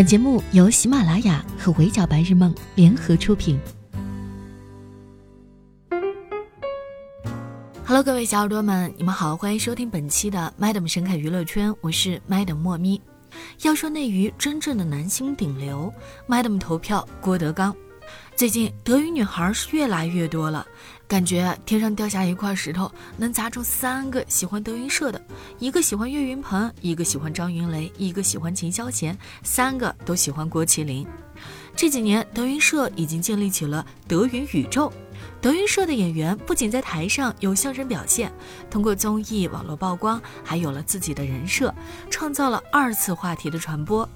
本节目由喜马拉雅和围剿白日梦联合出品。Hello，各位小耳朵们，你们好，欢迎收听本期的 Madam 神凯娱乐圈，我是 Madam 莫咪。要说内娱真正的男星顶流，Madam 投票郭德纲。最近德云女孩是越来越多了，感觉天上掉下一块石头能砸中三个喜欢德云社的，一个喜欢岳云鹏，一个喜欢张云雷，一个喜欢秦霄贤，三个都喜欢郭麒麟。这几年德云社已经建立起了德云宇宙，德云社的演员不仅在台上有相声表现，通过综艺、网络曝光，还有了自己的人设，创造了二次话题的传播。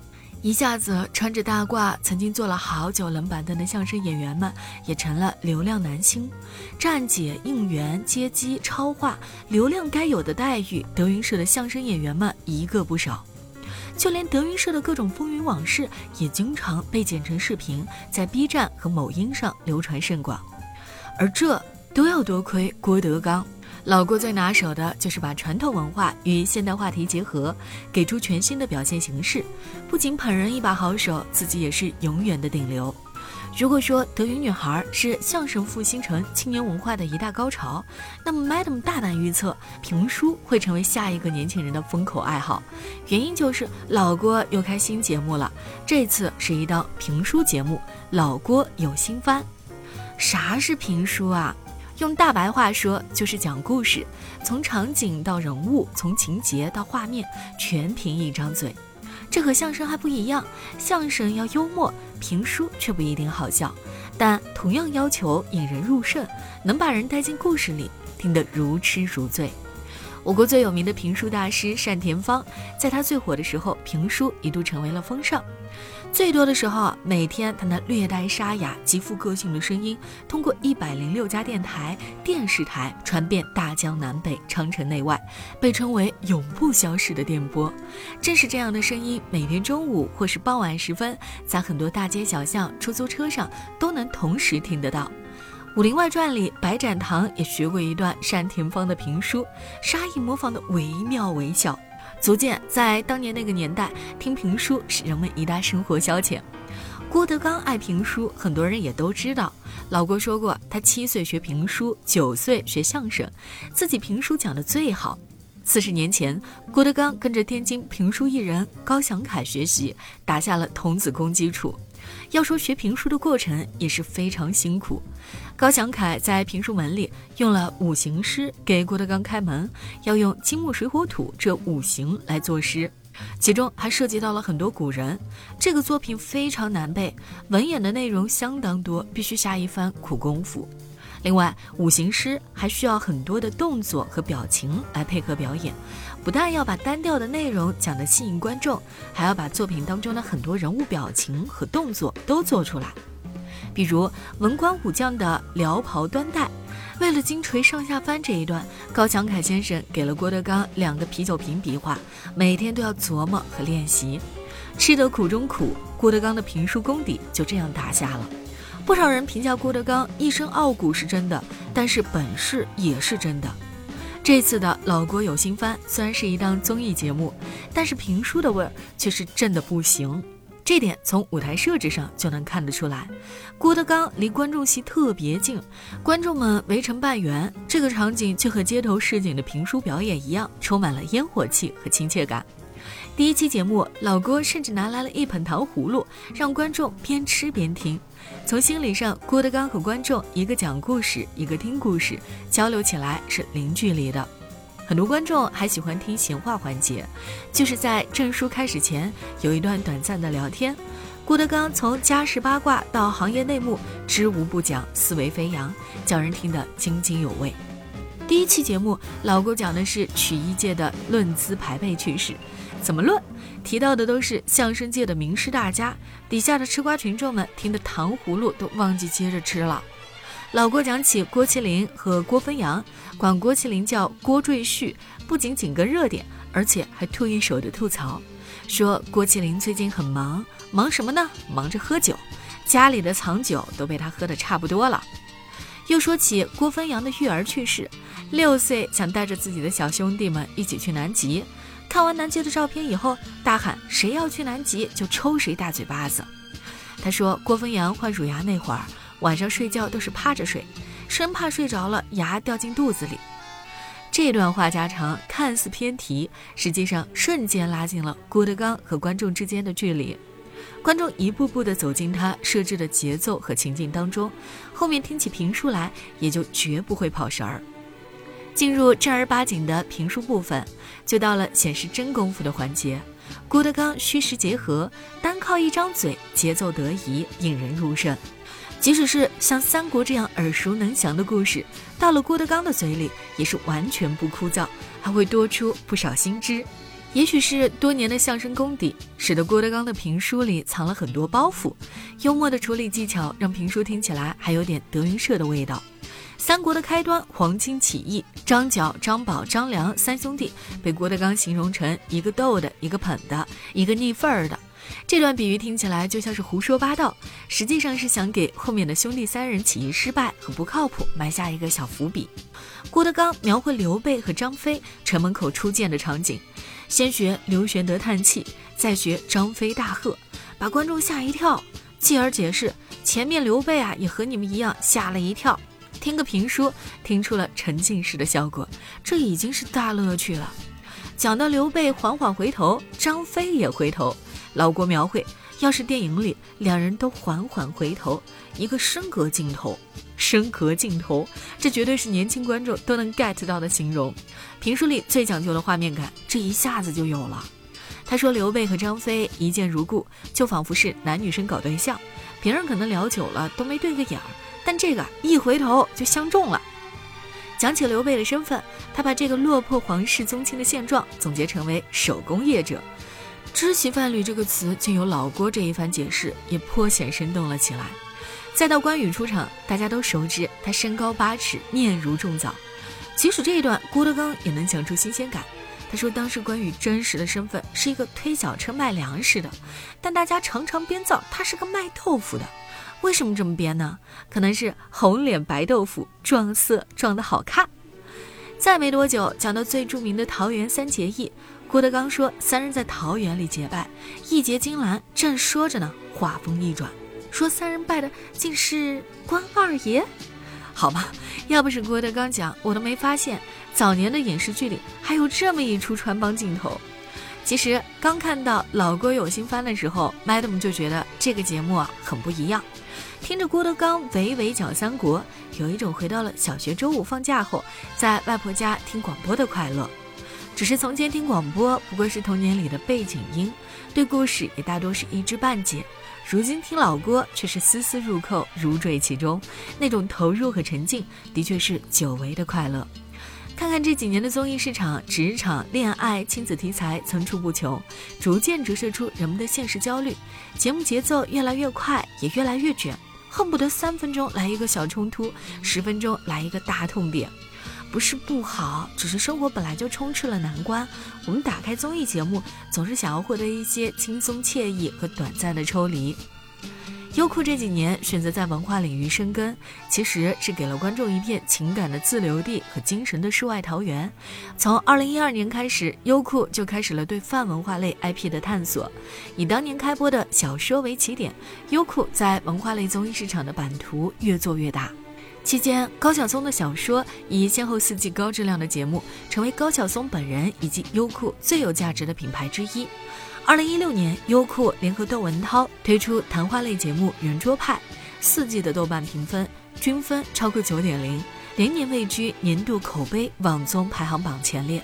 一下子穿着大褂，曾经坐了好久冷板凳的相声演员们，也成了流量男星。站姐、应援、接机、超话，流量该有的待遇，德云社的相声演员们一个不少。就连德云社的各种风云往事，也经常被剪成视频，在 B 站和某音上流传甚广。而这都要多亏郭德纲。老郭最拿手的就是把传统文化与现代话题结合，给出全新的表现形式。不仅捧人一把好手，自己也是永远的顶流。如果说德云女孩是相声复兴成青年文化的一大高潮，那么 Madam 大胆预测，评书会成为下一个年轻人的风口爱好。原因就是老郭又开新节目了，这次是一档评书节目，老郭有新番。啥是评书啊？用大白话说，就是讲故事，从场景到人物，从情节到画面，全凭一张嘴。这和相声还不一样，相声要幽默，评书却不一定好笑，但同样要求引人入胜，能把人带进故事里，听得如痴如醉。我国最有名的评书大师单田芳，在他最火的时候，评书一度成为了风尚。最多的时候，每天他那略带沙哑、极富个性的声音，通过一百零六家电台、电视台传遍大江南北、长城内外，被称为永不消逝的电波。正是这样的声音，每天中午或是傍晚时分，在很多大街小巷、出租车上都能同时听得到。《武林外传》里，白展堂也学过一段单田芳的评书，沙溢模仿的惟妙惟肖，足见在当年那个年代，听评书是人们一大生活消遣。郭德纲爱评书，很多人也都知道。老郭说过，他七岁学评书，九岁学相声，自己评书讲的最好。四十年前，郭德纲跟着天津评书艺人高祥凯学习，打下了童子功基础。要说学评书的过程也是非常辛苦，高祥凯在评书门里用了五行诗给郭德纲开门，要用金木水火土这五行来作诗，其中还涉及到了很多古人，这个作品非常难背，文言的内容相当多，必须下一番苦功夫。另外，五行诗还需要很多的动作和表情来配合表演，不但要把单调的内容讲得吸引观众，还要把作品当中的很多人物表情和动作都做出来。比如文官武将的撩袍端带，为了金锤上下翻这一段，高强凯先生给了郭德纲两个啤酒瓶笔画，每天都要琢磨和练习。吃得苦中苦，郭德纲的评书功底就这样打下了。不少人评价郭德纲一身傲骨是真的，但是本事也是真的。这次的老郭有新番虽然是一档综艺节目，但是评书的味儿却是正的不行。这点从舞台设置上就能看得出来。郭德纲离观众席特别近，观众们围成半圆，这个场景就和街头市井的评书表演一样，充满了烟火气和亲切感。第一期节目，老郭甚至拿来了一捧糖葫芦，让观众边吃边听。从心理上，郭德纲和观众一个讲故事，一个听故事，交流起来是零距离的。很多观众还喜欢听闲话环节，就是在证书开始前有一段短暂的聊天。郭德纲从家事八卦到行业内幕，知无不讲，思维飞扬，叫人听得津津有味。第一期节目，老郭讲的是曲艺界的论资排辈趣事。怎么论？提到的都是相声界的名师大家，底下的吃瓜群众们听得糖葫芦都忘记接着吃了。老郭讲起郭麒麟和郭汾阳，管郭麒麟叫郭赘婿，不仅紧跟热点，而且还吐一手的吐槽，说郭麒麟最近很忙，忙什么呢？忙着喝酒，家里的藏酒都被他喝得差不多了。又说起郭汾阳的育儿趣事，六岁想带着自己的小兄弟们一起去南极。看完南极的照片以后，大喊谁要去南极就抽谁大嘴巴子。他说郭峰阳患乳牙那会儿，晚上睡觉都是趴着睡，生怕睡着了牙掉进肚子里。这段话家常看似偏题，实际上瞬间拉近了郭德纲和观众之间的距离。观众一步步地走进他设置的节奏和情境当中，后面听起评书来也就绝不会跑神儿。进入正儿八经的评书部分，就到了显示真功夫的环节。郭德纲虚实结合，单靠一张嘴，节奏得宜，引人入胜。即使是像三国这样耳熟能详的故事，到了郭德纲的嘴里也是完全不枯燥，还会多出不少新知。也许是多年的相声功底，使得郭德纲的评书里藏了很多包袱，幽默的处理技巧让评书听起来还有点德云社的味道。三国的开端，黄巾起义，张角、张宝、张良三兄弟被郭德纲形容成一个逗的，一个捧的，一个逆份儿的。这段比喻听起来就像是胡说八道，实际上是想给后面的兄弟三人起义失败和不靠谱埋下一个小伏笔。郭德纲描绘刘备和张飞城门口初见的场景，先学刘玄德叹气，再学张飞大喝，把观众吓一跳，继而解释前面刘备啊也和你们一样吓了一跳。听个评书，听出了沉浸式的效果，这已经是大乐趣了。讲到刘备缓缓回头，张飞也回头。老郭描绘，要是电影里两人都缓缓回头，一个升格镜头，升格镜头，这绝对是年轻观众都能 get 到的形容。评书里最讲究的画面感，这一下子就有了。他说刘备和张飞一见如故，就仿佛是男女生搞对象，别人可能聊久了都没对个眼儿，但这个一回头就相中了。讲起刘备的身份，他把这个落魄皇室宗亲的现状总结成为手工业者。知其范侣这个词，经由老郭这一番解释，也颇显生动了起来。再到关羽出场，大家都熟知他身高八尺，面如重枣。即使这一段郭德纲也能讲出新鲜感。他说当时关羽真实的身份是一个推小车卖粮食的，但大家常常编造他是个卖豆腐的。为什么这么编呢？可能是红脸白豆腐，撞色撞得好看。再没多久，讲到最著名的桃园三结义。郭德纲说：“三人在桃园里结拜，义结金兰。”正说着呢，话锋一转，说：“三人拜的竟是关二爷。”好吧，要不是郭德纲讲，我都没发现早年的影视剧里还有这么一出穿帮镜头。其实刚看到老郭有新番的时候，Madam 就觉得这个节目啊很不一样。听着郭德纲娓娓讲三国，有一种回到了小学周五放假后，在外婆家听广播的快乐。只是从前听广播不过是童年里的背景音，对故事也大多是一知半解。如今听老郭却是丝丝入扣，如坠其中，那种投入和沉浸，的确是久违的快乐。看看这几年的综艺市场，职场、恋爱、亲子题材层出不穷，逐渐折射出人们的现实焦虑。节目节奏越来越快，也越来越卷，恨不得三分钟来一个小冲突，十分钟来一个大痛点。不是不好，只是生活本来就充斥了难关。我们打开综艺节目，总是想要获得一些轻松惬意和短暂的抽离。优酷这几年选择在文化领域深耕，其实是给了观众一片情感的自留地和精神的世外桃源。从二零一二年开始，优酷就开始了对泛文化类 IP 的探索。以当年开播的小说为起点，优酷在文化类综艺市场的版图越做越大。期间，高晓松的小说以先后四季高质量的节目，成为高晓松本人以及优酷最有价值的品牌之一。二零一六年，优酷联合窦文涛推出谈话类节目《圆桌派》，四季的豆瓣评分均分超过九点零，连年位居年度口碑网综排行榜前列。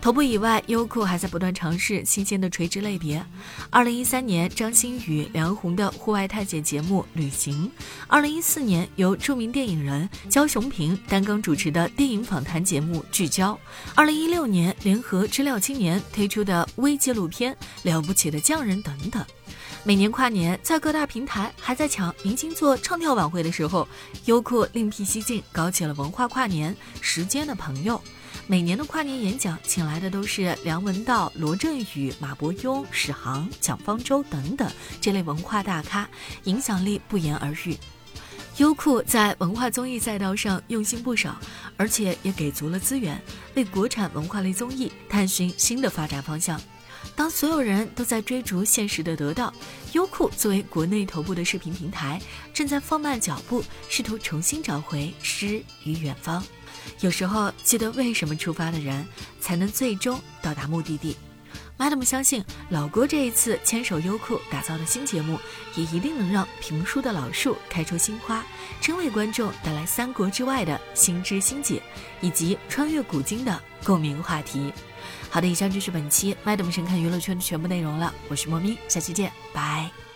头部以外，优酷还在不断尝试新鲜的垂直类别。二零一三年，张馨予、梁红的户外探险节目《旅行》；二零一四年，由著名电影人焦雄平担纲主持的电影访谈节目《聚焦》；二零一六年，联合知了青年推出的微纪录片《了不起的匠人》等等。每年跨年，在各大平台还在抢明星做唱跳晚会的时候，优酷另辟蹊径，搞起了文化跨年《时间的朋友》。每年的跨年演讲，请来的都是梁文道、罗振宇、马伯庸、史航、蒋方舟等等这类文化大咖，影响力不言而喻。优酷在文化综艺赛道上用心不少，而且也给足了资源，为国产文化类综艺探寻新的发展方向。当所有人都在追逐现实的得到，优酷作为国内头部的视频平台，正在放慢脚步，试图重新找回诗与远方。有时候，记得为什么出发的人，才能最终到达目的地。Madam 相信，老郭这一次牵手优酷打造的新节目，也一定能让评书的老树开出新花，真为观众带来三国之外的新知新解，以及穿越古今的共鸣话题。好的，以上就是本期 Madam 神看娱乐圈的全部内容了。我是莫咪，下期见，拜。